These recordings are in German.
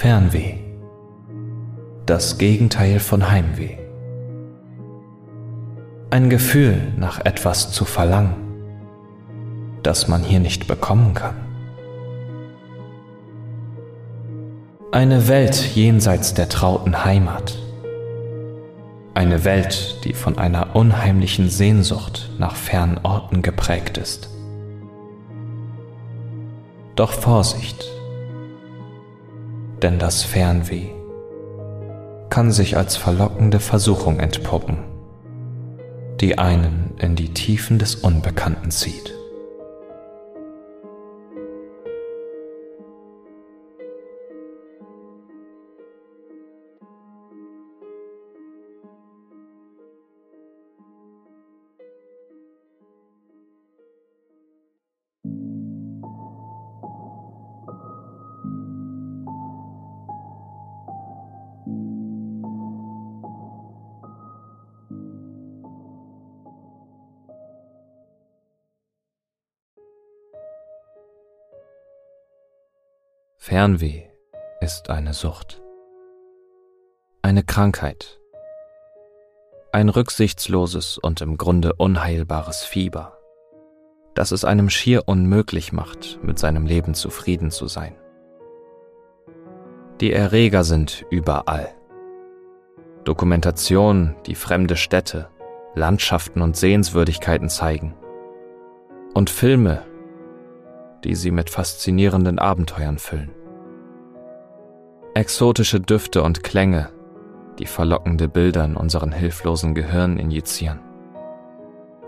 Fernweh. Das Gegenteil von Heimweh. Ein Gefühl nach etwas zu verlangen, das man hier nicht bekommen kann. Eine Welt jenseits der trauten Heimat. Eine Welt, die von einer unheimlichen Sehnsucht nach fernen Orten geprägt ist. Doch Vorsicht, denn das Fernweh kann sich als verlockende Versuchung entpuppen, die einen in die Tiefen des Unbekannten zieht. Fernweh ist eine Sucht, eine Krankheit, ein rücksichtsloses und im Grunde unheilbares Fieber, das es einem schier unmöglich macht, mit seinem Leben zufrieden zu sein. Die Erreger sind überall. Dokumentation, die fremde Städte, Landschaften und Sehenswürdigkeiten zeigen. Und Filme, die sie mit faszinierenden Abenteuern füllen. Exotische Düfte und Klänge, die verlockende Bilder in unseren hilflosen Gehirn injizieren.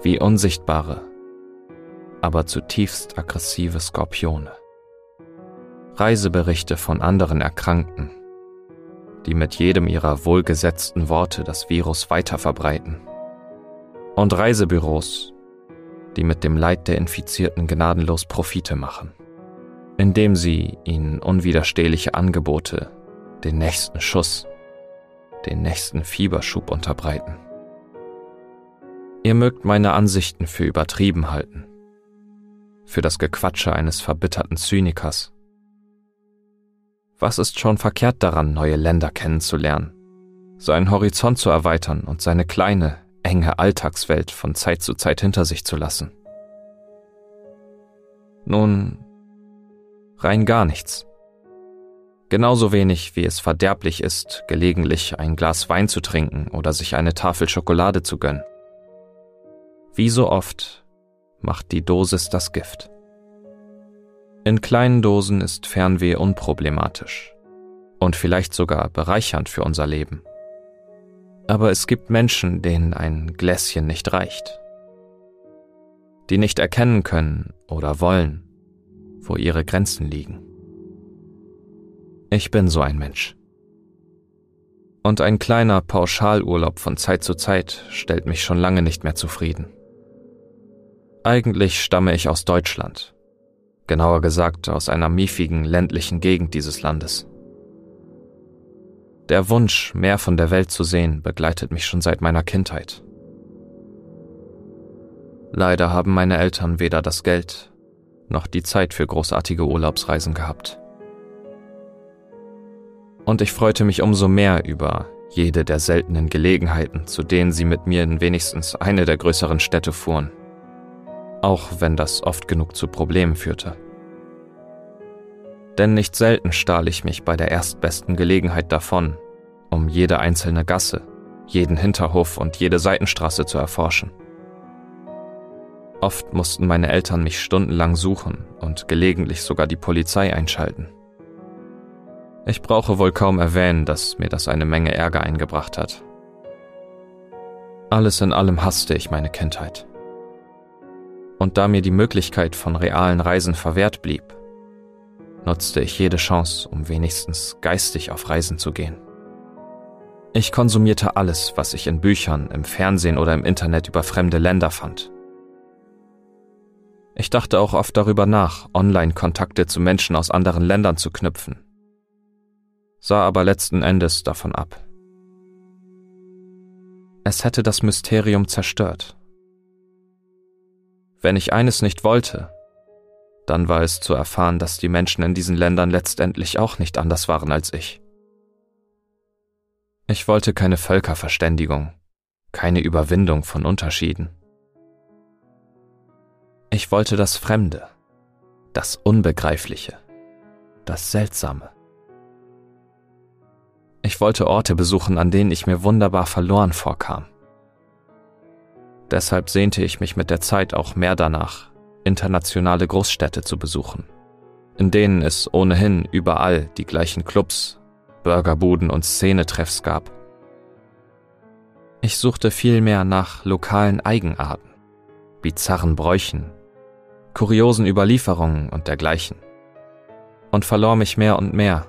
Wie unsichtbare, aber zutiefst aggressive Skorpione. Reiseberichte von anderen Erkrankten, die mit jedem ihrer wohlgesetzten Worte das Virus weiterverbreiten. Und Reisebüros, die mit dem Leid der Infizierten gnadenlos Profite machen indem sie ihnen unwiderstehliche Angebote, den nächsten Schuss, den nächsten Fieberschub unterbreiten. Ihr mögt meine Ansichten für übertrieben halten, für das Gequatsche eines verbitterten Zynikers. Was ist schon verkehrt daran, neue Länder kennenzulernen, seinen Horizont zu erweitern und seine kleine, enge Alltagswelt von Zeit zu Zeit hinter sich zu lassen? Nun, rein gar nichts. Genauso wenig wie es verderblich ist, gelegentlich ein Glas Wein zu trinken oder sich eine Tafel Schokolade zu gönnen. Wie so oft macht die Dosis das Gift. In kleinen Dosen ist Fernweh unproblematisch und vielleicht sogar bereichernd für unser Leben. Aber es gibt Menschen, denen ein Gläschen nicht reicht, die nicht erkennen können oder wollen, wo ihre Grenzen liegen. Ich bin so ein Mensch. Und ein kleiner Pauschalurlaub von Zeit zu Zeit stellt mich schon lange nicht mehr zufrieden. Eigentlich stamme ich aus Deutschland, genauer gesagt aus einer miefigen ländlichen Gegend dieses Landes. Der Wunsch, mehr von der Welt zu sehen, begleitet mich schon seit meiner Kindheit. Leider haben meine Eltern weder das Geld noch die Zeit für großartige Urlaubsreisen gehabt. Und ich freute mich umso mehr über jede der seltenen Gelegenheiten, zu denen sie mit mir in wenigstens eine der größeren Städte fuhren, auch wenn das oft genug zu Problemen führte. Denn nicht selten stahl ich mich bei der erstbesten Gelegenheit davon, um jede einzelne Gasse, jeden Hinterhof und jede Seitenstraße zu erforschen. Oft mussten meine Eltern mich stundenlang suchen und gelegentlich sogar die Polizei einschalten. Ich brauche wohl kaum erwähnen, dass mir das eine Menge Ärger eingebracht hat. Alles in allem hasste ich meine Kindheit. Und da mir die Möglichkeit von realen Reisen verwehrt blieb, nutzte ich jede Chance, um wenigstens geistig auf Reisen zu gehen. Ich konsumierte alles, was ich in Büchern, im Fernsehen oder im Internet über fremde Länder fand. Ich dachte auch oft darüber nach, Online-Kontakte zu Menschen aus anderen Ländern zu knüpfen. Sah aber letzten Endes davon ab. Es hätte das Mysterium zerstört. Wenn ich eines nicht wollte, dann war es zu erfahren, dass die Menschen in diesen Ländern letztendlich auch nicht anders waren als ich. Ich wollte keine Völkerverständigung, keine Überwindung von Unterschieden. Ich wollte das Fremde, das Unbegreifliche, das Seltsame. Ich wollte Orte besuchen, an denen ich mir wunderbar verloren vorkam. Deshalb sehnte ich mich mit der Zeit auch mehr danach, internationale Großstädte zu besuchen, in denen es ohnehin überall die gleichen Clubs, Burgerbuden und Szenetreffs gab. Ich suchte vielmehr nach lokalen Eigenarten, bizarren Bräuchen, kuriosen Überlieferungen und dergleichen und verlor mich mehr und mehr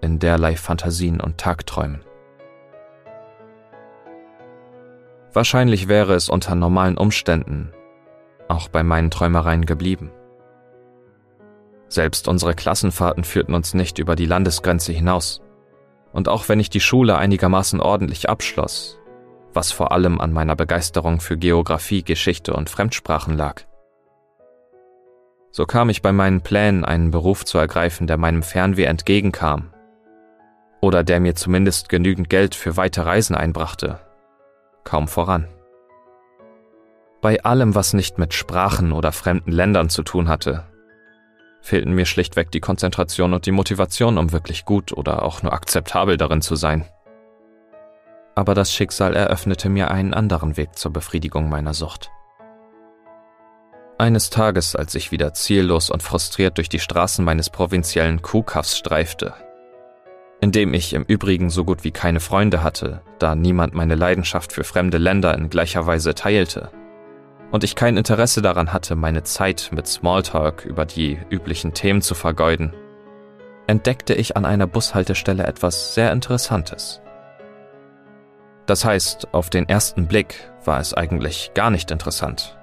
in derlei Fantasien und Tagträumen. Wahrscheinlich wäre es unter normalen Umständen auch bei meinen Träumereien geblieben. Selbst unsere Klassenfahrten führten uns nicht über die Landesgrenze hinaus. Und auch wenn ich die Schule einigermaßen ordentlich abschloss, was vor allem an meiner Begeisterung für Geographie, Geschichte und Fremdsprachen lag, so kam ich bei meinen Plänen, einen Beruf zu ergreifen, der meinem Fernweh entgegenkam oder der mir zumindest genügend Geld für weite Reisen einbrachte, kaum voran. Bei allem, was nicht mit Sprachen oder fremden Ländern zu tun hatte, fehlten mir schlichtweg die Konzentration und die Motivation, um wirklich gut oder auch nur akzeptabel darin zu sein. Aber das Schicksal eröffnete mir einen anderen Weg zur Befriedigung meiner Sucht. Eines Tages, als ich wieder ziellos und frustriert durch die Straßen meines provinziellen Kuhkaffs streifte, in dem ich im Übrigen so gut wie keine Freunde hatte, da niemand meine Leidenschaft für fremde Länder in gleicher Weise teilte, und ich kein Interesse daran hatte, meine Zeit mit Smalltalk über die üblichen Themen zu vergeuden, entdeckte ich an einer Bushaltestelle etwas sehr Interessantes. Das heißt, auf den ersten Blick war es eigentlich gar nicht interessant.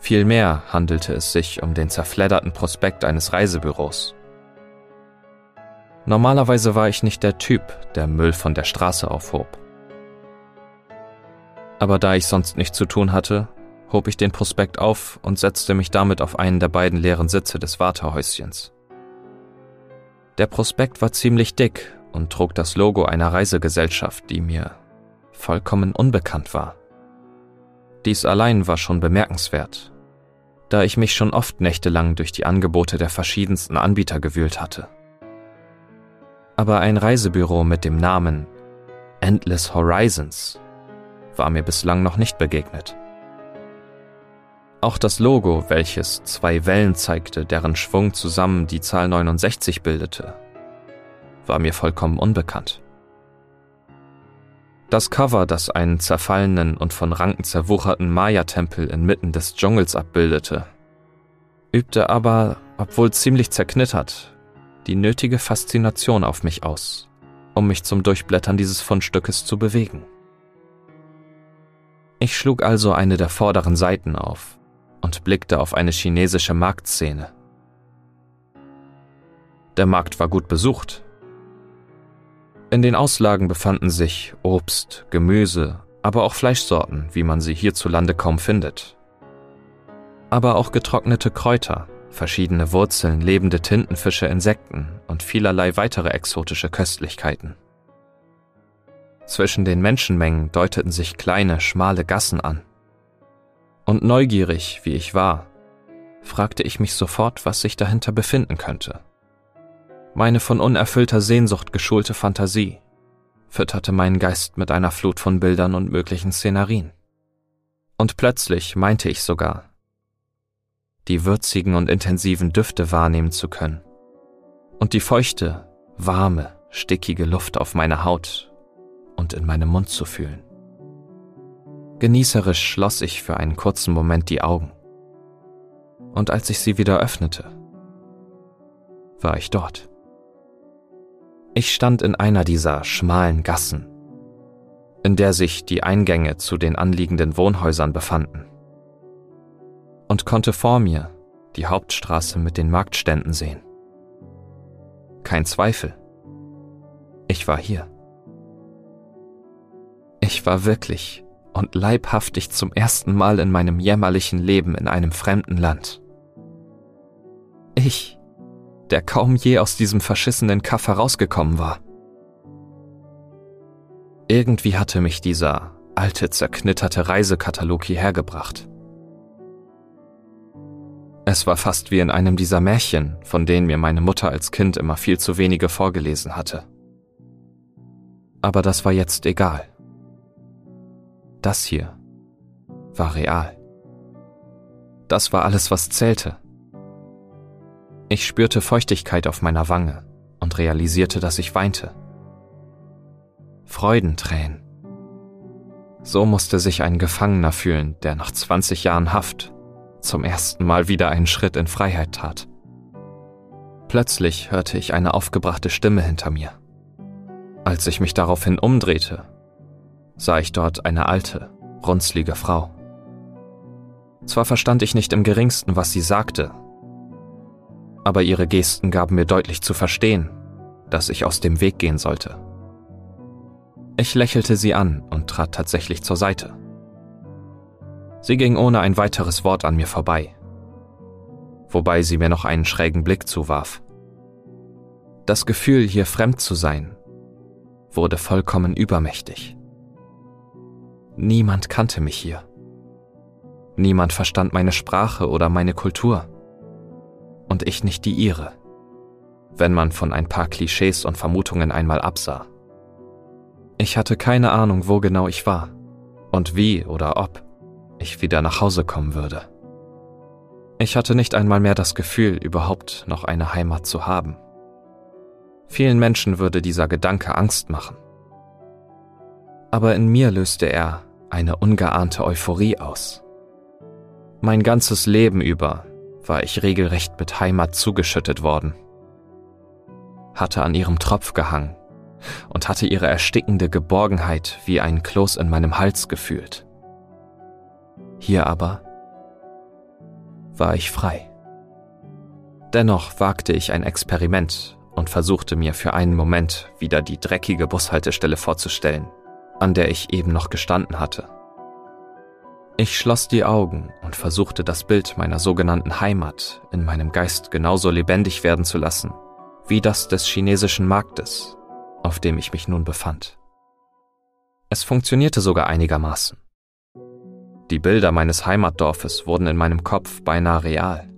Vielmehr handelte es sich um den zerfledderten Prospekt eines Reisebüros. Normalerweise war ich nicht der Typ, der Müll von der Straße aufhob aber da ich sonst nichts zu tun hatte, hob ich den Prospekt auf und setzte mich damit auf einen der beiden leeren Sitze des Wartehäuschens. Der Prospekt war ziemlich dick und trug das Logo einer Reisegesellschaft, die mir vollkommen unbekannt war. Dies allein war schon bemerkenswert, da ich mich schon oft nächtelang durch die Angebote der verschiedensten Anbieter gewühlt hatte. Aber ein Reisebüro mit dem Namen Endless Horizons war mir bislang noch nicht begegnet. Auch das Logo, welches zwei Wellen zeigte, deren Schwung zusammen die Zahl 69 bildete, war mir vollkommen unbekannt. Das Cover, das einen zerfallenen und von Ranken zerwucherten Maya-Tempel inmitten des Dschungels abbildete, übte aber, obwohl ziemlich zerknittert, die nötige Faszination auf mich aus, um mich zum Durchblättern dieses Fundstückes zu bewegen. Ich schlug also eine der vorderen Seiten auf und blickte auf eine chinesische Marktszene. Der Markt war gut besucht. In den Auslagen befanden sich Obst, Gemüse, aber auch Fleischsorten, wie man sie hierzulande kaum findet. Aber auch getrocknete Kräuter, verschiedene Wurzeln, lebende Tintenfische, Insekten und vielerlei weitere exotische Köstlichkeiten. Zwischen den Menschenmengen deuteten sich kleine, schmale Gassen an. Und neugierig, wie ich war, fragte ich mich sofort, was sich dahinter befinden könnte. Meine von unerfüllter Sehnsucht geschulte Fantasie fütterte meinen Geist mit einer Flut von Bildern und möglichen Szenarien. Und plötzlich meinte ich sogar, die würzigen und intensiven Düfte wahrnehmen zu können und die feuchte, warme, stickige Luft auf meiner Haut und in meinem Mund zu fühlen. Genießerisch schloss ich für einen kurzen Moment die Augen. Und als ich sie wieder öffnete, war ich dort. Ich stand in einer dieser schmalen Gassen, in der sich die Eingänge zu den anliegenden Wohnhäusern befanden, und konnte vor mir die Hauptstraße mit den Marktständen sehen. Kein Zweifel, ich war hier. Ich war wirklich und leibhaftig zum ersten Mal in meinem jämmerlichen Leben in einem fremden Land. Ich, der kaum je aus diesem verschissenen Kaff herausgekommen war. Irgendwie hatte mich dieser alte, zerknitterte Reisekatalog hierher gebracht. Es war fast wie in einem dieser Märchen, von denen mir meine Mutter als Kind immer viel zu wenige vorgelesen hatte. Aber das war jetzt egal. Das hier war real. Das war alles, was zählte. Ich spürte Feuchtigkeit auf meiner Wange und realisierte, dass ich weinte. Freudentränen. So musste sich ein Gefangener fühlen, der nach 20 Jahren Haft zum ersten Mal wieder einen Schritt in Freiheit tat. Plötzlich hörte ich eine aufgebrachte Stimme hinter mir. Als ich mich daraufhin umdrehte, sah ich dort eine alte, runzlige Frau. Zwar verstand ich nicht im geringsten, was sie sagte, aber ihre Gesten gaben mir deutlich zu verstehen, dass ich aus dem Weg gehen sollte. Ich lächelte sie an und trat tatsächlich zur Seite. Sie ging ohne ein weiteres Wort an mir vorbei, wobei sie mir noch einen schrägen Blick zuwarf. Das Gefühl, hier fremd zu sein, wurde vollkommen übermächtig. Niemand kannte mich hier. Niemand verstand meine Sprache oder meine Kultur. Und ich nicht die ihre, wenn man von ein paar Klischees und Vermutungen einmal absah. Ich hatte keine Ahnung, wo genau ich war und wie oder ob ich wieder nach Hause kommen würde. Ich hatte nicht einmal mehr das Gefühl, überhaupt noch eine Heimat zu haben. Vielen Menschen würde dieser Gedanke Angst machen. Aber in mir löste er eine ungeahnte Euphorie aus. Mein ganzes Leben über war ich regelrecht mit Heimat zugeschüttet worden, hatte an ihrem Tropf gehangen und hatte ihre erstickende Geborgenheit wie ein Kloß in meinem Hals gefühlt. Hier aber war ich frei. Dennoch wagte ich ein Experiment und versuchte mir für einen Moment wieder die dreckige Bushaltestelle vorzustellen, an der ich eben noch gestanden hatte. Ich schloss die Augen und versuchte das Bild meiner sogenannten Heimat in meinem Geist genauso lebendig werden zu lassen, wie das des chinesischen Marktes, auf dem ich mich nun befand. Es funktionierte sogar einigermaßen. Die Bilder meines Heimatdorfes wurden in meinem Kopf beinahe real.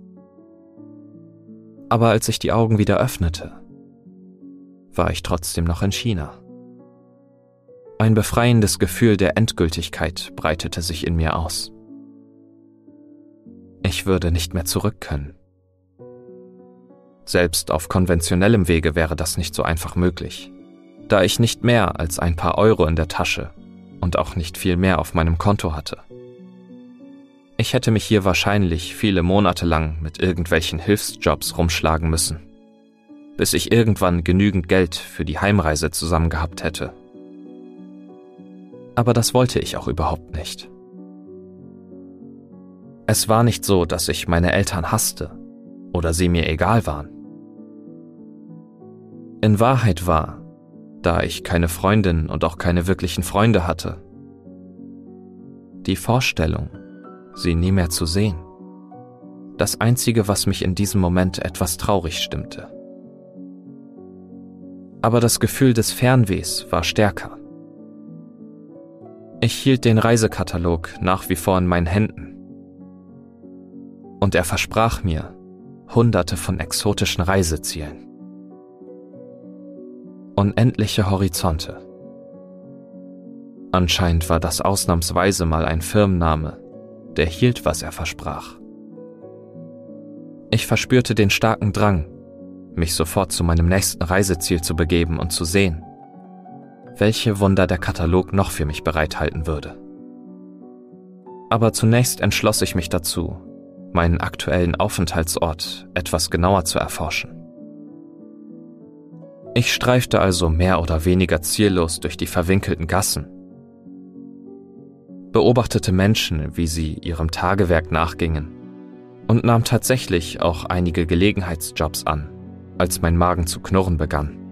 Aber als ich die Augen wieder öffnete, war ich trotzdem noch in China. Ein befreiendes Gefühl der Endgültigkeit breitete sich in mir aus. Ich würde nicht mehr zurück können. Selbst auf konventionellem Wege wäre das nicht so einfach möglich, da ich nicht mehr als ein paar Euro in der Tasche und auch nicht viel mehr auf meinem Konto hatte. Ich hätte mich hier wahrscheinlich viele Monate lang mit irgendwelchen Hilfsjobs rumschlagen müssen, bis ich irgendwann genügend Geld für die Heimreise zusammengehabt hätte aber das wollte ich auch überhaupt nicht. Es war nicht so, dass ich meine Eltern hasste oder sie mir egal waren. In Wahrheit war, da ich keine Freundin und auch keine wirklichen Freunde hatte, die Vorstellung, sie nie mehr zu sehen, das Einzige, was mich in diesem Moment etwas traurig stimmte. Aber das Gefühl des Fernwehs war stärker. Ich hielt den Reisekatalog nach wie vor in meinen Händen. Und er versprach mir hunderte von exotischen Reisezielen. Unendliche Horizonte. Anscheinend war das ausnahmsweise mal ein Firmenname, der hielt, was er versprach. Ich verspürte den starken Drang, mich sofort zu meinem nächsten Reiseziel zu begeben und zu sehen, welche Wunder der Katalog noch für mich bereithalten würde. Aber zunächst entschloss ich mich dazu, meinen aktuellen Aufenthaltsort etwas genauer zu erforschen. Ich streifte also mehr oder weniger ziellos durch die verwinkelten Gassen, beobachtete Menschen, wie sie ihrem Tagewerk nachgingen und nahm tatsächlich auch einige Gelegenheitsjobs an, als mein Magen zu knurren begann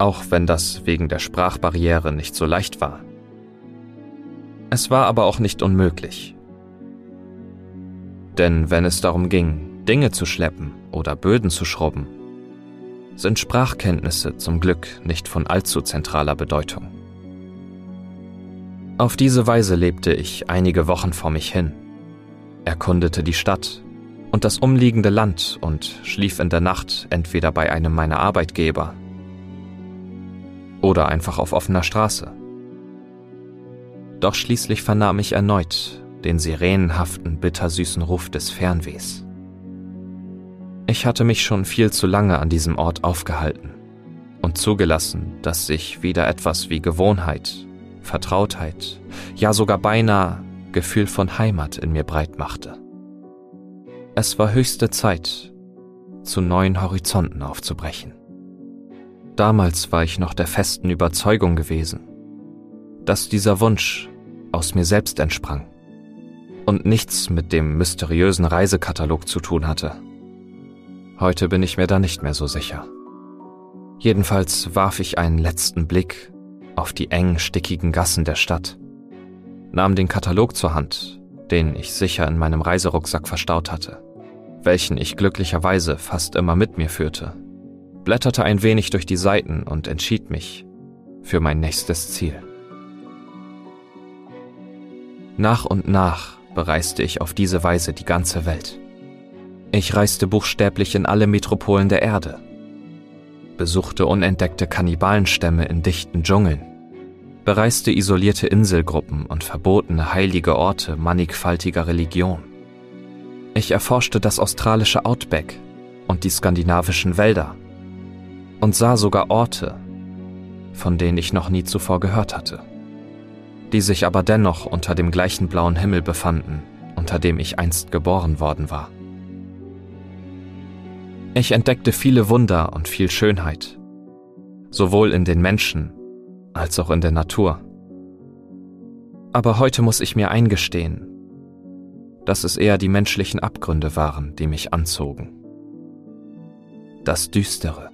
auch wenn das wegen der Sprachbarriere nicht so leicht war. Es war aber auch nicht unmöglich. Denn wenn es darum ging, Dinge zu schleppen oder Böden zu schrubben, sind Sprachkenntnisse zum Glück nicht von allzu zentraler Bedeutung. Auf diese Weise lebte ich einige Wochen vor mich hin, erkundete die Stadt und das umliegende Land und schlief in der Nacht entweder bei einem meiner Arbeitgeber oder einfach auf offener Straße. Doch schließlich vernahm ich erneut den sirenenhaften, bittersüßen Ruf des Fernwehs. Ich hatte mich schon viel zu lange an diesem Ort aufgehalten und zugelassen, dass sich wieder etwas wie Gewohnheit, Vertrautheit, ja sogar beinahe Gefühl von Heimat in mir breit machte. Es war höchste Zeit, zu neuen Horizonten aufzubrechen. Damals war ich noch der festen Überzeugung gewesen, dass dieser Wunsch aus mir selbst entsprang und nichts mit dem mysteriösen Reisekatalog zu tun hatte. Heute bin ich mir da nicht mehr so sicher. Jedenfalls warf ich einen letzten Blick auf die engen, stickigen Gassen der Stadt, nahm den Katalog zur Hand, den ich sicher in meinem Reiserucksack verstaut hatte, welchen ich glücklicherweise fast immer mit mir führte, blätterte ein wenig durch die Seiten und entschied mich für mein nächstes Ziel. Nach und nach bereiste ich auf diese Weise die ganze Welt. Ich reiste buchstäblich in alle Metropolen der Erde, besuchte unentdeckte Kannibalenstämme in dichten Dschungeln, bereiste isolierte Inselgruppen und verbotene heilige Orte mannigfaltiger Religion. Ich erforschte das australische Outback und die skandinavischen Wälder und sah sogar Orte, von denen ich noch nie zuvor gehört hatte die sich aber dennoch unter dem gleichen blauen Himmel befanden, unter dem ich einst geboren worden war. Ich entdeckte viele Wunder und viel Schönheit, sowohl in den Menschen als auch in der Natur. Aber heute muss ich mir eingestehen, dass es eher die menschlichen Abgründe waren, die mich anzogen. Das Düstere,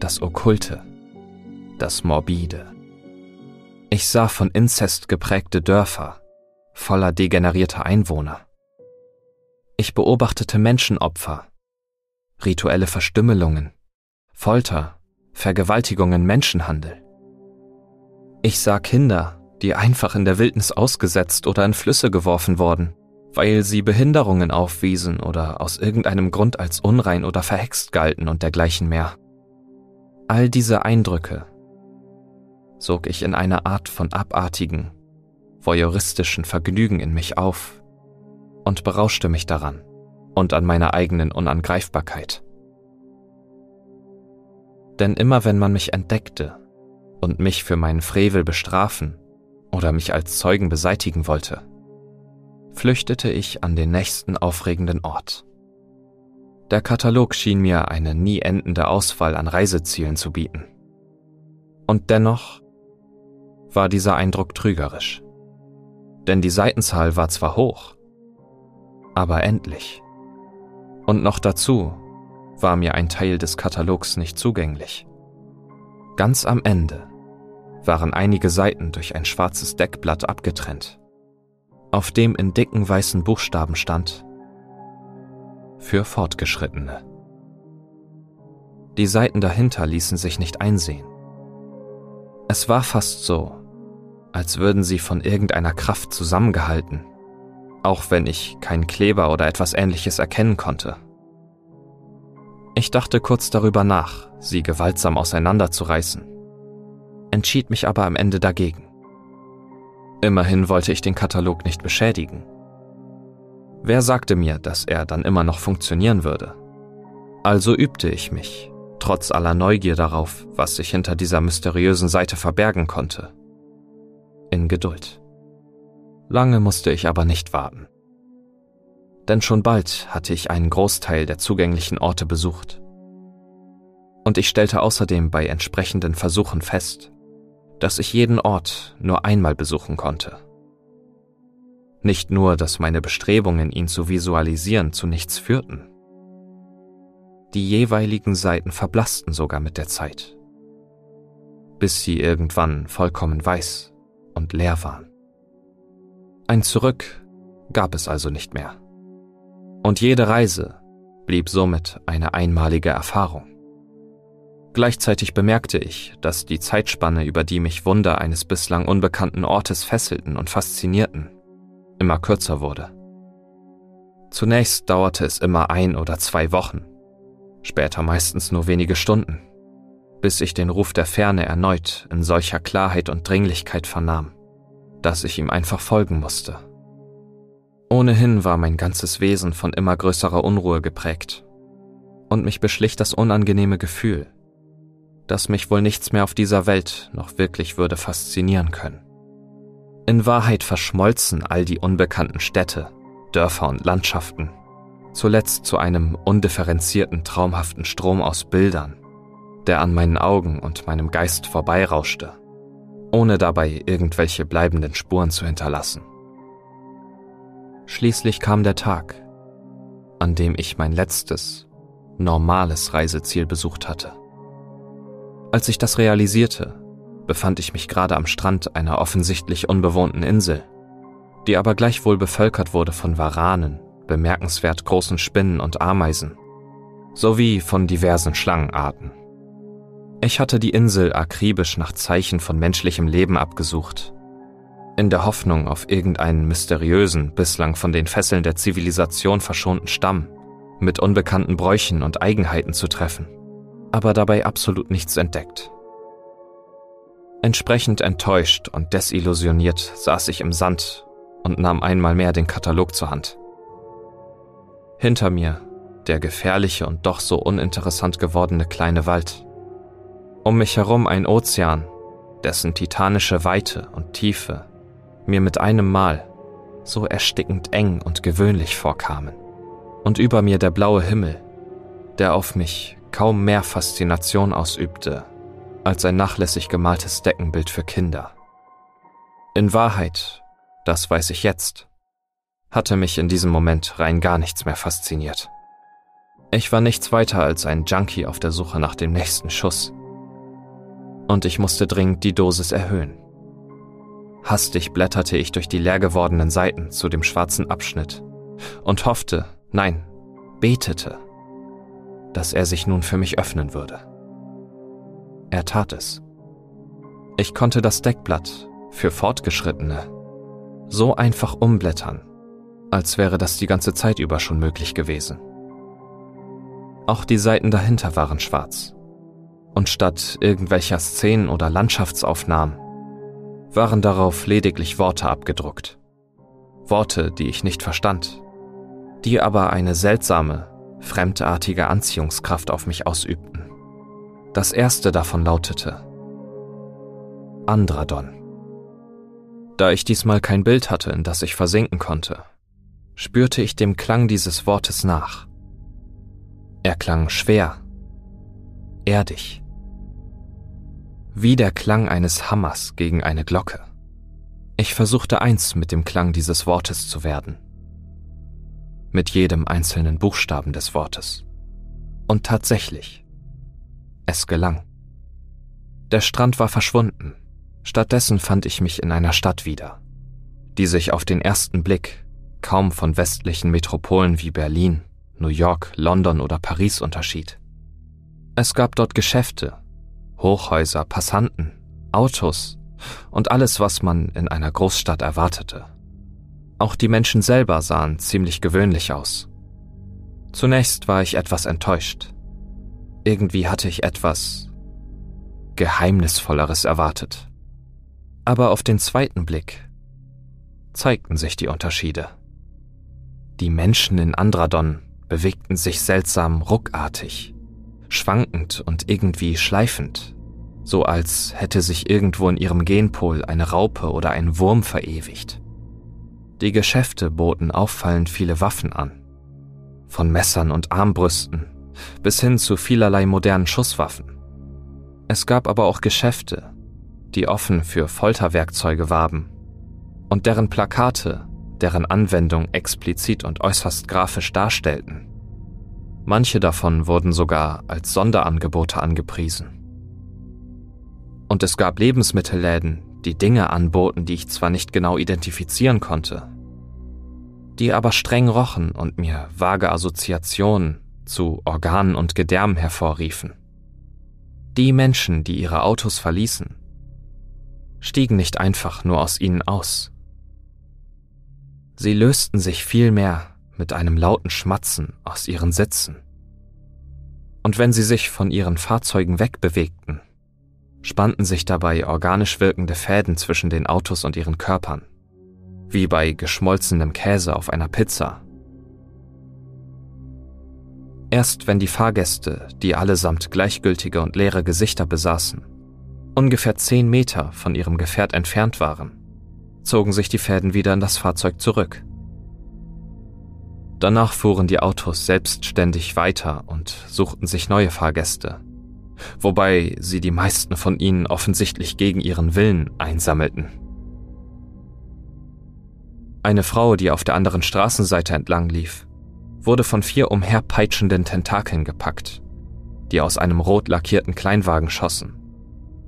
das Okkulte, das Morbide. Ich sah von Inzest geprägte Dörfer, voller degenerierter Einwohner. Ich beobachtete Menschenopfer, rituelle Verstümmelungen, Folter, Vergewaltigungen, Menschenhandel. Ich sah Kinder, die einfach in der Wildnis ausgesetzt oder in Flüsse geworfen wurden, weil sie Behinderungen aufwiesen oder aus irgendeinem Grund als unrein oder verhext galten und dergleichen mehr. All diese Eindrücke sog ich in eine Art von abartigen, voyeuristischen Vergnügen in mich auf und berauschte mich daran und an meiner eigenen Unangreifbarkeit. Denn immer wenn man mich entdeckte und mich für meinen Frevel bestrafen oder mich als Zeugen beseitigen wollte, flüchtete ich an den nächsten aufregenden Ort. Der Katalog schien mir eine nie endende Auswahl an Reisezielen zu bieten. Und dennoch war dieser Eindruck trügerisch. Denn die Seitenzahl war zwar hoch, aber endlich. Und noch dazu war mir ein Teil des Katalogs nicht zugänglich. Ganz am Ende waren einige Seiten durch ein schwarzes Deckblatt abgetrennt, auf dem in dicken weißen Buchstaben stand für Fortgeschrittene. Die Seiten dahinter ließen sich nicht einsehen. Es war fast so, als würden sie von irgendeiner Kraft zusammengehalten, auch wenn ich keinen Kleber oder etwas ähnliches erkennen konnte. Ich dachte kurz darüber nach, sie gewaltsam auseinanderzureißen, entschied mich aber am Ende dagegen. Immerhin wollte ich den Katalog nicht beschädigen. Wer sagte mir, dass er dann immer noch funktionieren würde? Also übte ich mich, trotz aller Neugier darauf, was sich hinter dieser mysteriösen Seite verbergen konnte in Geduld. Lange musste ich aber nicht warten. Denn schon bald hatte ich einen Großteil der zugänglichen Orte besucht. Und ich stellte außerdem bei entsprechenden Versuchen fest, dass ich jeden Ort nur einmal besuchen konnte. Nicht nur, dass meine Bestrebungen, ihn zu visualisieren, zu nichts führten. Die jeweiligen Seiten verblassten sogar mit der Zeit, bis sie irgendwann vollkommen weiß und leer waren. Ein Zurück gab es also nicht mehr. Und jede Reise blieb somit eine einmalige Erfahrung. Gleichzeitig bemerkte ich, dass die Zeitspanne, über die mich Wunder eines bislang unbekannten Ortes fesselten und faszinierten, immer kürzer wurde. Zunächst dauerte es immer ein oder zwei Wochen, später meistens nur wenige Stunden, bis ich den Ruf der Ferne erneut in solcher Klarheit und Dringlichkeit vernahm, dass ich ihm einfach folgen musste. Ohnehin war mein ganzes Wesen von immer größerer Unruhe geprägt, und mich beschlich das unangenehme Gefühl, dass mich wohl nichts mehr auf dieser Welt noch wirklich würde faszinieren können. In Wahrheit verschmolzen all die unbekannten Städte, Dörfer und Landschaften, zuletzt zu einem undifferenzierten, traumhaften Strom aus Bildern, der an meinen Augen und meinem Geist vorbeirauschte, ohne dabei irgendwelche bleibenden Spuren zu hinterlassen. Schließlich kam der Tag, an dem ich mein letztes, normales Reiseziel besucht hatte. Als ich das realisierte, befand ich mich gerade am Strand einer offensichtlich unbewohnten Insel, die aber gleichwohl bevölkert wurde von Waranen, bemerkenswert großen Spinnen und Ameisen, sowie von diversen Schlangenarten. Ich hatte die Insel akribisch nach Zeichen von menschlichem Leben abgesucht, in der Hoffnung auf irgendeinen mysteriösen, bislang von den Fesseln der Zivilisation verschonten Stamm mit unbekannten Bräuchen und Eigenheiten zu treffen aber dabei absolut nichts entdeckt. Entsprechend enttäuscht und desillusioniert saß ich im Sand und nahm einmal mehr den Katalog zur Hand. Hinter mir der gefährliche und doch so uninteressant gewordene kleine Wald. Um mich herum ein Ozean, dessen titanische Weite und Tiefe mir mit einem Mal so erstickend eng und gewöhnlich vorkamen. Und über mir der blaue Himmel, der auf mich kaum mehr Faszination ausübte als ein nachlässig gemaltes Deckenbild für Kinder. In Wahrheit, das weiß ich jetzt, hatte mich in diesem Moment rein gar nichts mehr fasziniert. Ich war nichts weiter als ein Junkie auf der Suche nach dem nächsten Schuss. Und ich musste dringend die Dosis erhöhen. Hastig blätterte ich durch die leer gewordenen Seiten zu dem schwarzen Abschnitt und hoffte, nein, betete, dass er sich nun für mich öffnen würde. Er tat es. Ich konnte das Deckblatt für Fortgeschrittene so einfach umblättern, als wäre das die ganze Zeit über schon möglich gewesen. Auch die Seiten dahinter waren schwarz. Und statt irgendwelcher Szenen oder Landschaftsaufnahmen waren darauf lediglich Worte abgedruckt. Worte, die ich nicht verstand, die aber eine seltsame, fremdartige Anziehungskraft auf mich ausübten. Das erste davon lautete Andradon. Da ich diesmal kein Bild hatte, in das ich versinken konnte, spürte ich dem Klang dieses Wortes nach. Er klang schwer, erdig, wie der Klang eines Hammers gegen eine Glocke. Ich versuchte eins mit dem Klang dieses Wortes zu werden mit jedem einzelnen Buchstaben des Wortes. Und tatsächlich, es gelang. Der Strand war verschwunden, stattdessen fand ich mich in einer Stadt wieder, die sich auf den ersten Blick kaum von westlichen Metropolen wie Berlin, New York, London oder Paris unterschied. Es gab dort Geschäfte, Hochhäuser, Passanten, Autos und alles, was man in einer Großstadt erwartete. Auch die Menschen selber sahen ziemlich gewöhnlich aus. Zunächst war ich etwas enttäuscht. Irgendwie hatte ich etwas Geheimnisvolleres erwartet. Aber auf den zweiten Blick zeigten sich die Unterschiede. Die Menschen in Andradon bewegten sich seltsam ruckartig, schwankend und irgendwie schleifend, so als hätte sich irgendwo in ihrem Genpol eine Raupe oder ein Wurm verewigt. Die Geschäfte boten auffallend viele Waffen an. Von Messern und Armbrüsten bis hin zu vielerlei modernen Schusswaffen. Es gab aber auch Geschäfte, die offen für Folterwerkzeuge warben und deren Plakate deren Anwendung explizit und äußerst grafisch darstellten. Manche davon wurden sogar als Sonderangebote angepriesen. Und es gab Lebensmittelläden, die Dinge anboten, die ich zwar nicht genau identifizieren konnte, die aber streng rochen und mir vage Assoziationen zu Organen und Gedärmen hervorriefen. Die Menschen, die ihre Autos verließen, stiegen nicht einfach nur aus ihnen aus. Sie lösten sich vielmehr mit einem lauten Schmatzen aus ihren Sitzen. Und wenn sie sich von ihren Fahrzeugen wegbewegten, spannten sich dabei organisch wirkende Fäden zwischen den Autos und ihren Körpern, wie bei geschmolzenem Käse auf einer Pizza. Erst wenn die Fahrgäste, die allesamt gleichgültige und leere Gesichter besaßen, ungefähr zehn Meter von ihrem Gefährt entfernt waren, zogen sich die Fäden wieder in das Fahrzeug zurück. Danach fuhren die Autos selbstständig weiter und suchten sich neue Fahrgäste, wobei sie die meisten von ihnen offensichtlich gegen ihren Willen einsammelten. Eine Frau, die auf der anderen Straßenseite entlang lief, wurde von vier umherpeitschenden Tentakeln gepackt, die aus einem rot lackierten Kleinwagen schossen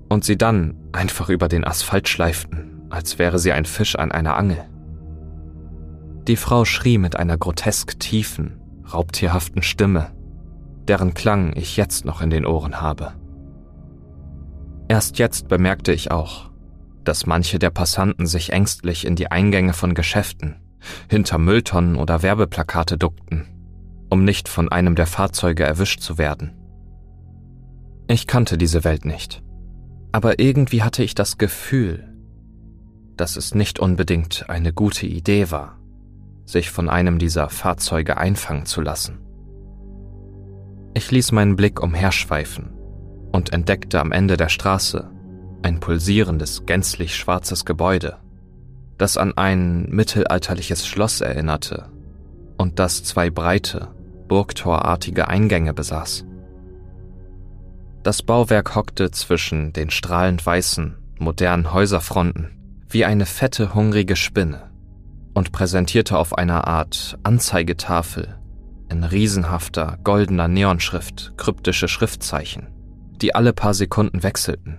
und sie dann einfach über den Asphalt schleiften, als wäre sie ein Fisch an einer Angel. Die Frau schrie mit einer grotesk tiefen, raubtierhaften Stimme, deren Klang ich jetzt noch in den Ohren habe. Erst jetzt bemerkte ich auch, dass manche der Passanten sich ängstlich in die Eingänge von Geschäften, hinter Mülltonnen oder Werbeplakate duckten, um nicht von einem der Fahrzeuge erwischt zu werden. Ich kannte diese Welt nicht aber irgendwie hatte ich das Gefühl, dass es nicht unbedingt eine gute Idee war, sich von einem dieser Fahrzeuge einfangen zu lassen. Ich ließ meinen Blick umherschweifen und entdeckte am Ende der Straße ein pulsierendes, gänzlich schwarzes Gebäude, das an ein mittelalterliches Schloss erinnerte und das zwei breite, burgtorartige Eingänge besaß. Das Bauwerk hockte zwischen den strahlend weißen, modernen Häuserfronten wie eine fette, hungrige Spinne und präsentierte auf einer Art Anzeigetafel in riesenhafter, goldener Neonschrift kryptische Schriftzeichen, die alle paar Sekunden wechselten.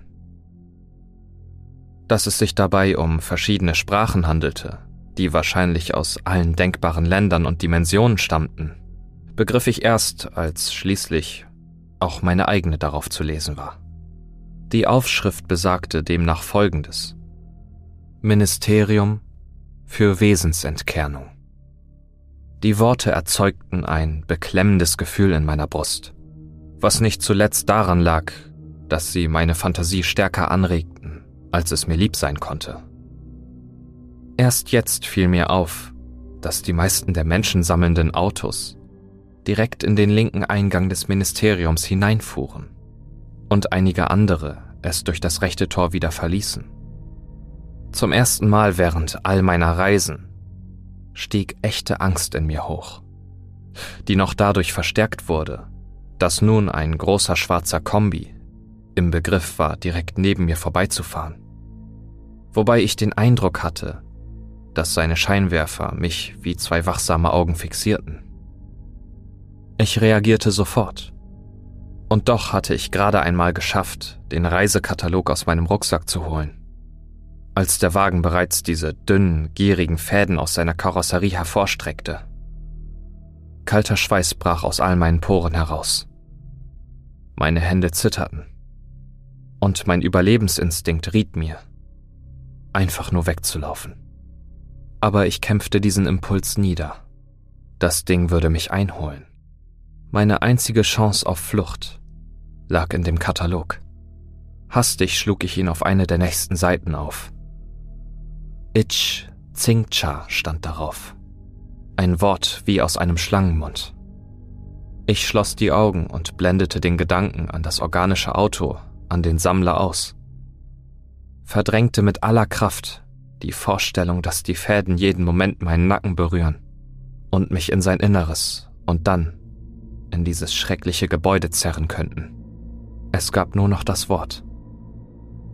Dass es sich dabei um verschiedene Sprachen handelte, die wahrscheinlich aus allen denkbaren Ländern und Dimensionen stammten, begriff ich erst, als schließlich auch meine eigene darauf zu lesen war. Die Aufschrift besagte demnach Folgendes. Ministerium für Wesensentkernung. Die Worte erzeugten ein beklemmendes Gefühl in meiner Brust, was nicht zuletzt daran lag, dass sie meine Fantasie stärker anregten, als es mir lieb sein konnte. Erst jetzt fiel mir auf, dass die meisten der menschensammelnden Autos direkt in den linken Eingang des Ministeriums hineinfuhren und einige andere es durch das rechte Tor wieder verließen. Zum ersten Mal während all meiner Reisen stieg echte Angst in mir hoch, die noch dadurch verstärkt wurde, dass nun ein großer schwarzer Kombi im Begriff war, direkt neben mir vorbeizufahren, wobei ich den Eindruck hatte, dass seine Scheinwerfer mich wie zwei wachsame Augen fixierten. Ich reagierte sofort. Und doch hatte ich gerade einmal geschafft, den Reisekatalog aus meinem Rucksack zu holen. Als der Wagen bereits diese dünnen, gierigen Fäden aus seiner Karosserie hervorstreckte. Kalter Schweiß brach aus all meinen Poren heraus. Meine Hände zitterten. Und mein Überlebensinstinkt riet mir, einfach nur wegzulaufen. Aber ich kämpfte diesen Impuls nieder. Das Ding würde mich einholen. Meine einzige Chance auf Flucht lag in dem Katalog. Hastig schlug ich ihn auf eine der nächsten Seiten auf. Ich Tsingcha stand darauf. Ein Wort wie aus einem Schlangenmund. Ich schloss die Augen und blendete den Gedanken an das organische Auto, an den Sammler aus. Verdrängte mit aller Kraft die Vorstellung, dass die Fäden jeden Moment meinen Nacken berühren und mich in sein Inneres und dann in dieses schreckliche Gebäude zerren könnten. Es gab nur noch das Wort.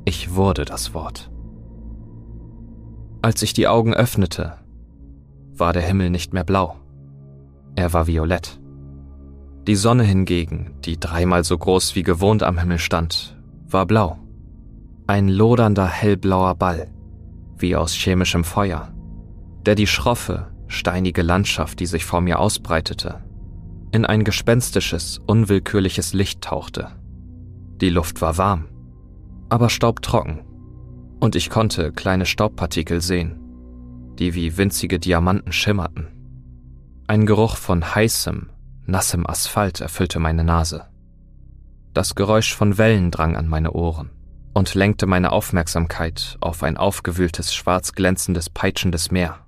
Ich wurde das Wort. Als ich die Augen öffnete, war der Himmel nicht mehr blau. Er war violett. Die Sonne hingegen, die dreimal so groß wie gewohnt am Himmel stand, war blau. Ein lodernder hellblauer Ball, wie aus chemischem Feuer, der die schroffe, steinige Landschaft, die sich vor mir ausbreitete, in ein gespenstisches, unwillkürliches Licht tauchte. Die Luft war warm, aber staubtrocken, und ich konnte kleine Staubpartikel sehen, die wie winzige Diamanten schimmerten. Ein Geruch von heißem, nassem Asphalt erfüllte meine Nase. Das Geräusch von Wellen drang an meine Ohren und lenkte meine Aufmerksamkeit auf ein aufgewühltes, schwarz glänzendes, peitschendes Meer.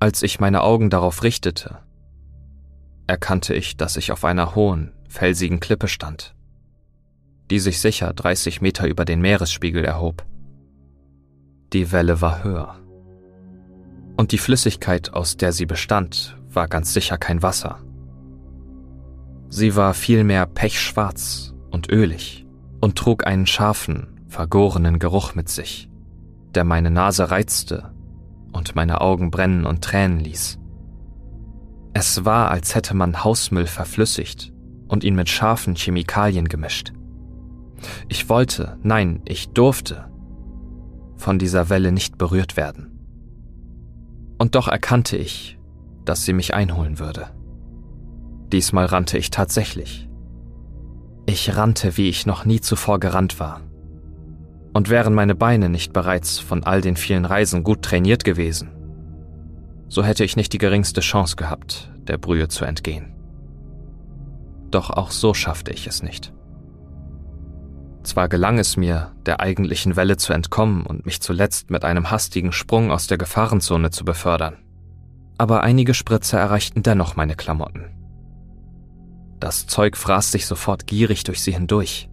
Als ich meine Augen darauf richtete, erkannte ich, dass ich auf einer hohen, felsigen Klippe stand, die sich sicher 30 Meter über den Meeresspiegel erhob. Die Welle war höher. Und die Flüssigkeit, aus der sie bestand, war ganz sicher kein Wasser. Sie war vielmehr pechschwarz und ölig und trug einen scharfen, vergorenen Geruch mit sich, der meine Nase reizte und meine Augen brennen und tränen ließ. Es war, als hätte man Hausmüll verflüssigt und ihn mit scharfen Chemikalien gemischt. Ich wollte, nein, ich durfte von dieser Welle nicht berührt werden. Und doch erkannte ich, dass sie mich einholen würde. Diesmal rannte ich tatsächlich. Ich rannte, wie ich noch nie zuvor gerannt war. Und wären meine Beine nicht bereits von all den vielen Reisen gut trainiert gewesen, so hätte ich nicht die geringste Chance gehabt, der Brühe zu entgehen. Doch auch so schaffte ich es nicht. Zwar gelang es mir, der eigentlichen Welle zu entkommen und mich zuletzt mit einem hastigen Sprung aus der Gefahrenzone zu befördern, aber einige Spritzer erreichten dennoch meine Klamotten. Das Zeug fraß sich sofort gierig durch sie hindurch.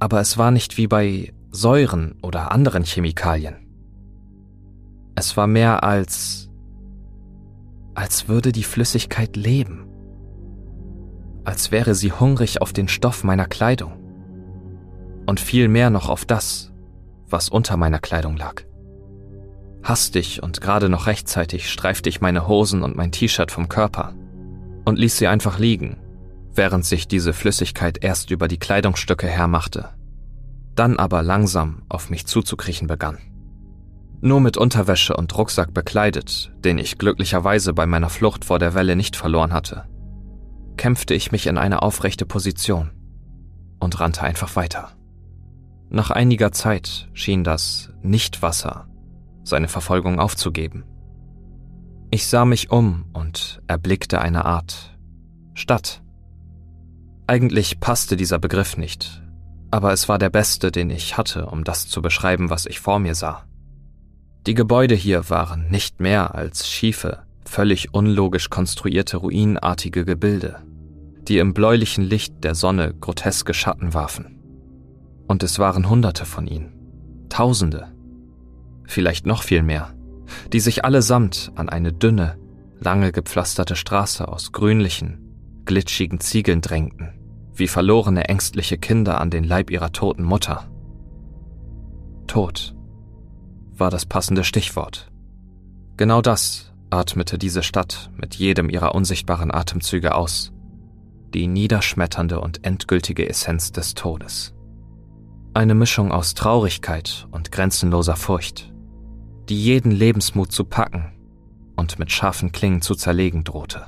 Aber es war nicht wie bei Säuren oder anderen Chemikalien. Es war mehr als... als würde die Flüssigkeit leben. Als wäre sie hungrig auf den Stoff meiner Kleidung. Und viel mehr noch auf das, was unter meiner Kleidung lag. Hastig und gerade noch rechtzeitig streifte ich meine Hosen und mein T-Shirt vom Körper und ließ sie einfach liegen, während sich diese Flüssigkeit erst über die Kleidungsstücke hermachte, dann aber langsam auf mich zuzukriechen begann. Nur mit Unterwäsche und Rucksack bekleidet, den ich glücklicherweise bei meiner Flucht vor der Welle nicht verloren hatte, kämpfte ich mich in eine aufrechte Position und rannte einfach weiter. Nach einiger Zeit schien das Nichtwasser seine Verfolgung aufzugeben. Ich sah mich um und erblickte eine Art Stadt. Eigentlich passte dieser Begriff nicht, aber es war der beste, den ich hatte, um das zu beschreiben, was ich vor mir sah. Die Gebäude hier waren nicht mehr als schiefe, völlig unlogisch konstruierte ruinartige Gebilde, die im bläulichen Licht der Sonne groteske Schatten warfen. Und es waren Hunderte von ihnen, Tausende, vielleicht noch viel mehr, die sich allesamt an eine dünne, lange gepflasterte Straße aus grünlichen, glitschigen Ziegeln drängten, wie verlorene ängstliche Kinder an den Leib ihrer toten Mutter. Tod war das passende Stichwort. Genau das atmete diese Stadt mit jedem ihrer unsichtbaren Atemzüge aus. Die niederschmetternde und endgültige Essenz des Todes. Eine Mischung aus Traurigkeit und grenzenloser Furcht, die jeden Lebensmut zu packen und mit scharfen Klingen zu zerlegen drohte.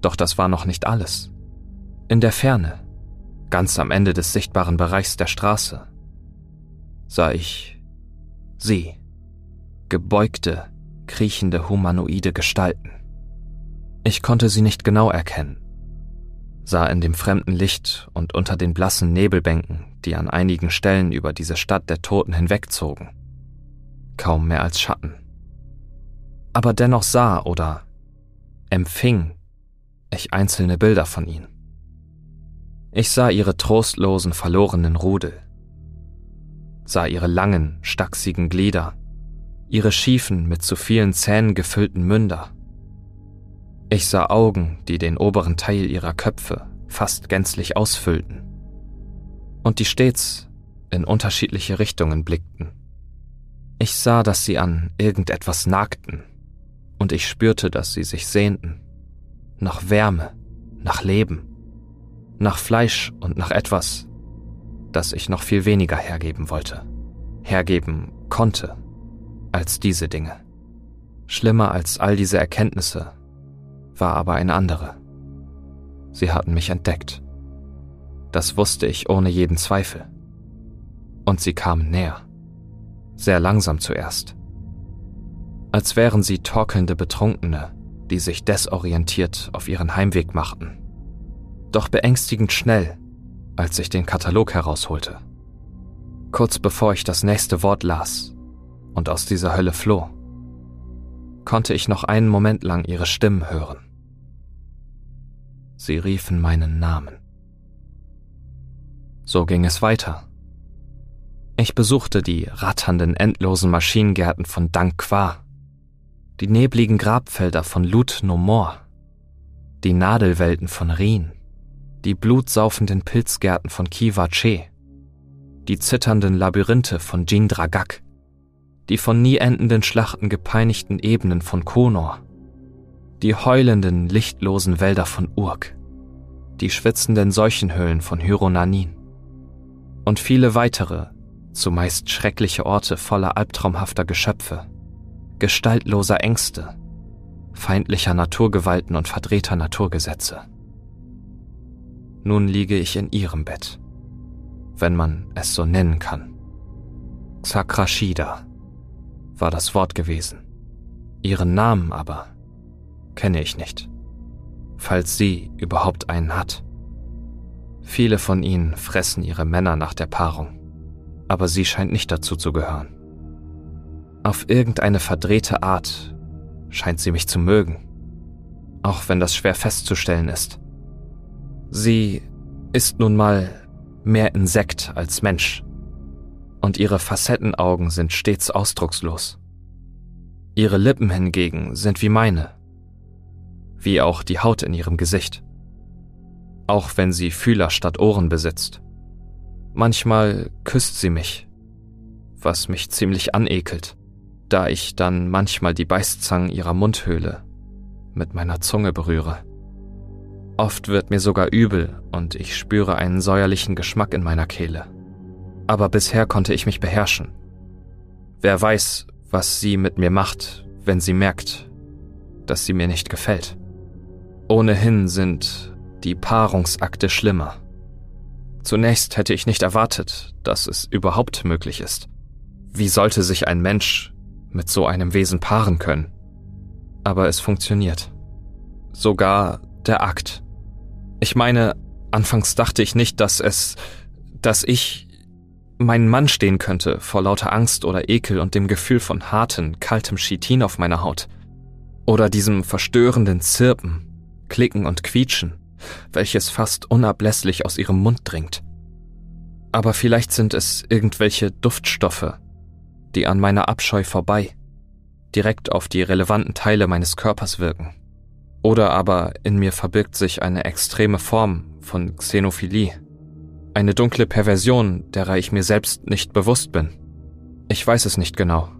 Doch das war noch nicht alles. In der Ferne, ganz am Ende des sichtbaren Bereichs der Straße, sah ich Sie. Gebeugte, kriechende humanoide Gestalten. Ich konnte sie nicht genau erkennen, sah in dem fremden Licht und unter den blassen Nebelbänken, die an einigen Stellen über diese Stadt der Toten hinwegzogen, kaum mehr als Schatten. Aber dennoch sah oder empfing ich einzelne Bilder von ihnen. Ich sah ihre trostlosen, verlorenen Rudel, sah ihre langen, stachsigen Glieder, ihre schiefen, mit zu vielen Zähnen gefüllten Münder. Ich sah Augen, die den oberen Teil ihrer Köpfe fast gänzlich ausfüllten und die stets in unterschiedliche Richtungen blickten. Ich sah, dass sie an irgendetwas nagten, und ich spürte, dass sie sich sehnten. Nach Wärme, nach Leben, nach Fleisch und nach etwas, das ich noch viel weniger hergeben wollte, hergeben konnte, als diese Dinge. Schlimmer als all diese Erkenntnisse war aber eine andere. Sie hatten mich entdeckt. Das wusste ich ohne jeden Zweifel. Und sie kamen näher. Sehr langsam zuerst. Als wären sie torkelnde Betrunkene, die sich desorientiert auf ihren Heimweg machten. Doch beängstigend schnell, als ich den Katalog herausholte. Kurz bevor ich das nächste Wort las und aus dieser Hölle floh, konnte ich noch einen Moment lang ihre Stimmen hören. Sie riefen meinen Namen. So ging es weiter. Ich besuchte die ratternden, endlosen Maschinengärten von Dankwa, die nebligen Grabfelder von Lut No More, die Nadelwelten von Rien, die blutsaufenden Pilzgärten von Kiwa Che, die zitternden Labyrinthe von Jindragak, die von nie endenden Schlachten gepeinigten Ebenen von Konor, die heulenden, lichtlosen Wälder von Urk, die schwitzenden Seuchenhöhlen von Hyronanin und viele weitere, zumeist schreckliche Orte voller albtraumhafter Geschöpfe, gestaltloser Ängste, feindlicher Naturgewalten und verdrehter Naturgesetze. Nun liege ich in ihrem Bett, wenn man es so nennen kann. Xakrashida war das Wort gewesen. Ihren Namen aber kenne ich nicht, falls sie überhaupt einen hat. Viele von ihnen fressen ihre Männer nach der Paarung, aber sie scheint nicht dazu zu gehören. Auf irgendeine verdrehte Art scheint sie mich zu mögen, auch wenn das schwer festzustellen ist. Sie ist nun mal mehr Insekt als Mensch, und ihre Facettenaugen sind stets ausdruckslos. Ihre Lippen hingegen sind wie meine, wie auch die Haut in ihrem Gesicht, auch wenn sie Fühler statt Ohren besitzt. Manchmal küsst sie mich, was mich ziemlich anekelt, da ich dann manchmal die Beißzangen ihrer Mundhöhle mit meiner Zunge berühre. Oft wird mir sogar übel und ich spüre einen säuerlichen Geschmack in meiner Kehle. Aber bisher konnte ich mich beherrschen. Wer weiß, was sie mit mir macht, wenn sie merkt, dass sie mir nicht gefällt. Ohnehin sind die Paarungsakte schlimmer. Zunächst hätte ich nicht erwartet, dass es überhaupt möglich ist. Wie sollte sich ein Mensch mit so einem Wesen paaren können? Aber es funktioniert. Sogar der Akt. Ich meine, anfangs dachte ich nicht, dass es, dass ich meinen Mann stehen könnte vor lauter Angst oder Ekel und dem Gefühl von hartem, kaltem Chitin auf meiner Haut. Oder diesem verstörenden Zirpen, Klicken und Quietschen, welches fast unablässlich aus ihrem Mund dringt. Aber vielleicht sind es irgendwelche Duftstoffe, die an meiner Abscheu vorbei, direkt auf die relevanten Teile meines Körpers wirken. Oder aber in mir verbirgt sich eine extreme Form von Xenophilie. Eine dunkle Perversion, derer ich mir selbst nicht bewusst bin. Ich weiß es nicht genau.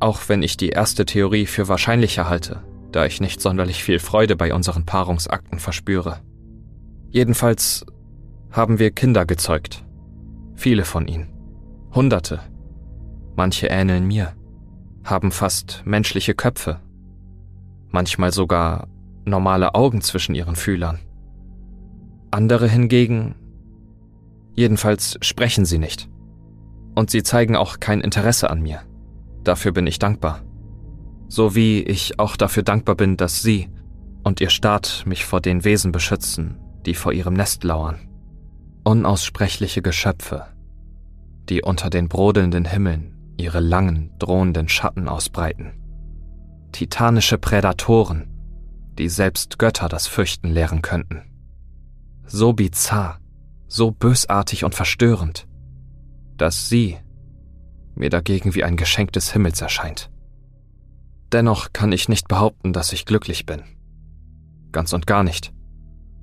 Auch wenn ich die erste Theorie für wahrscheinlicher halte, da ich nicht sonderlich viel Freude bei unseren Paarungsakten verspüre. Jedenfalls haben wir Kinder gezeugt. Viele von ihnen. Hunderte. Manche ähneln mir, haben fast menschliche Köpfe manchmal sogar normale Augen zwischen ihren Fühlern. Andere hingegen, jedenfalls sprechen sie nicht. Und sie zeigen auch kein Interesse an mir. Dafür bin ich dankbar. So wie ich auch dafür dankbar bin, dass sie und ihr Staat mich vor den Wesen beschützen, die vor ihrem Nest lauern. Unaussprechliche Geschöpfe, die unter den brodelnden Himmeln ihre langen, drohenden Schatten ausbreiten titanische Prädatoren, die selbst Götter das Fürchten lehren könnten. So bizarr, so bösartig und verstörend, dass sie mir dagegen wie ein Geschenk des Himmels erscheint. Dennoch kann ich nicht behaupten, dass ich glücklich bin. Ganz und gar nicht.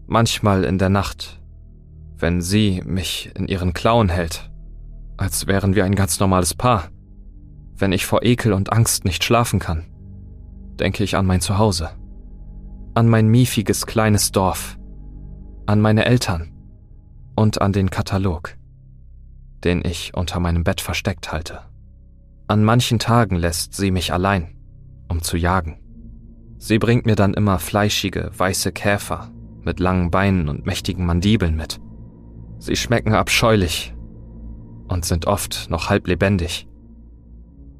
Manchmal in der Nacht, wenn sie mich in ihren Klauen hält, als wären wir ein ganz normales Paar, wenn ich vor Ekel und Angst nicht schlafen kann, denke ich an mein Zuhause, an mein miefiges kleines Dorf, an meine Eltern und an den Katalog, den ich unter meinem Bett versteckt halte. An manchen Tagen lässt sie mich allein, um zu jagen. Sie bringt mir dann immer fleischige, weiße Käfer mit langen Beinen und mächtigen Mandibeln mit. Sie schmecken abscheulich und sind oft noch halb lebendig,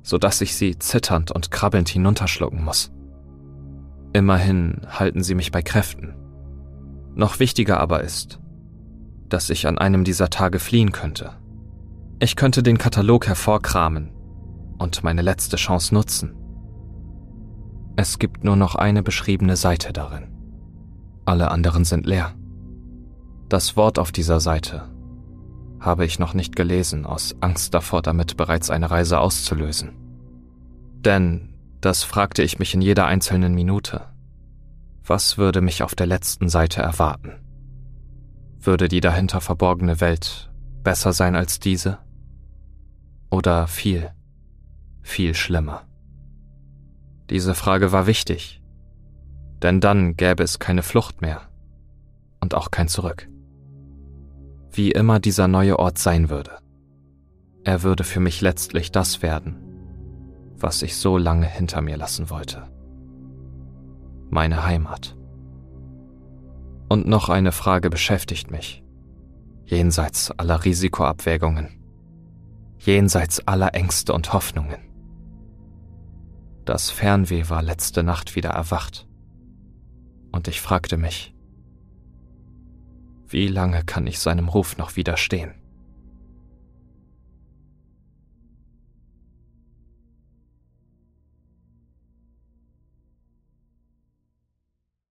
so dass ich sie zitternd und krabbelnd hinunterschlucken muss. Immerhin halten sie mich bei Kräften. Noch wichtiger aber ist, dass ich an einem dieser Tage fliehen könnte. Ich könnte den Katalog hervorkramen und meine letzte Chance nutzen. Es gibt nur noch eine beschriebene Seite darin. Alle anderen sind leer. Das Wort auf dieser Seite habe ich noch nicht gelesen, aus Angst davor, damit bereits eine Reise auszulösen. Denn, das fragte ich mich in jeder einzelnen Minute, was würde mich auf der letzten Seite erwarten? Würde die dahinter verborgene Welt besser sein als diese? Oder viel, viel schlimmer? Diese Frage war wichtig, denn dann gäbe es keine Flucht mehr und auch kein Zurück. Wie immer dieser neue Ort sein würde, er würde für mich letztlich das werden, was ich so lange hinter mir lassen wollte. Meine Heimat. Und noch eine Frage beschäftigt mich, jenseits aller Risikoabwägungen, jenseits aller Ängste und Hoffnungen. Das Fernweh war letzte Nacht wieder erwacht. Und ich fragte mich, wie lange kann ich seinem Ruf noch widerstehen?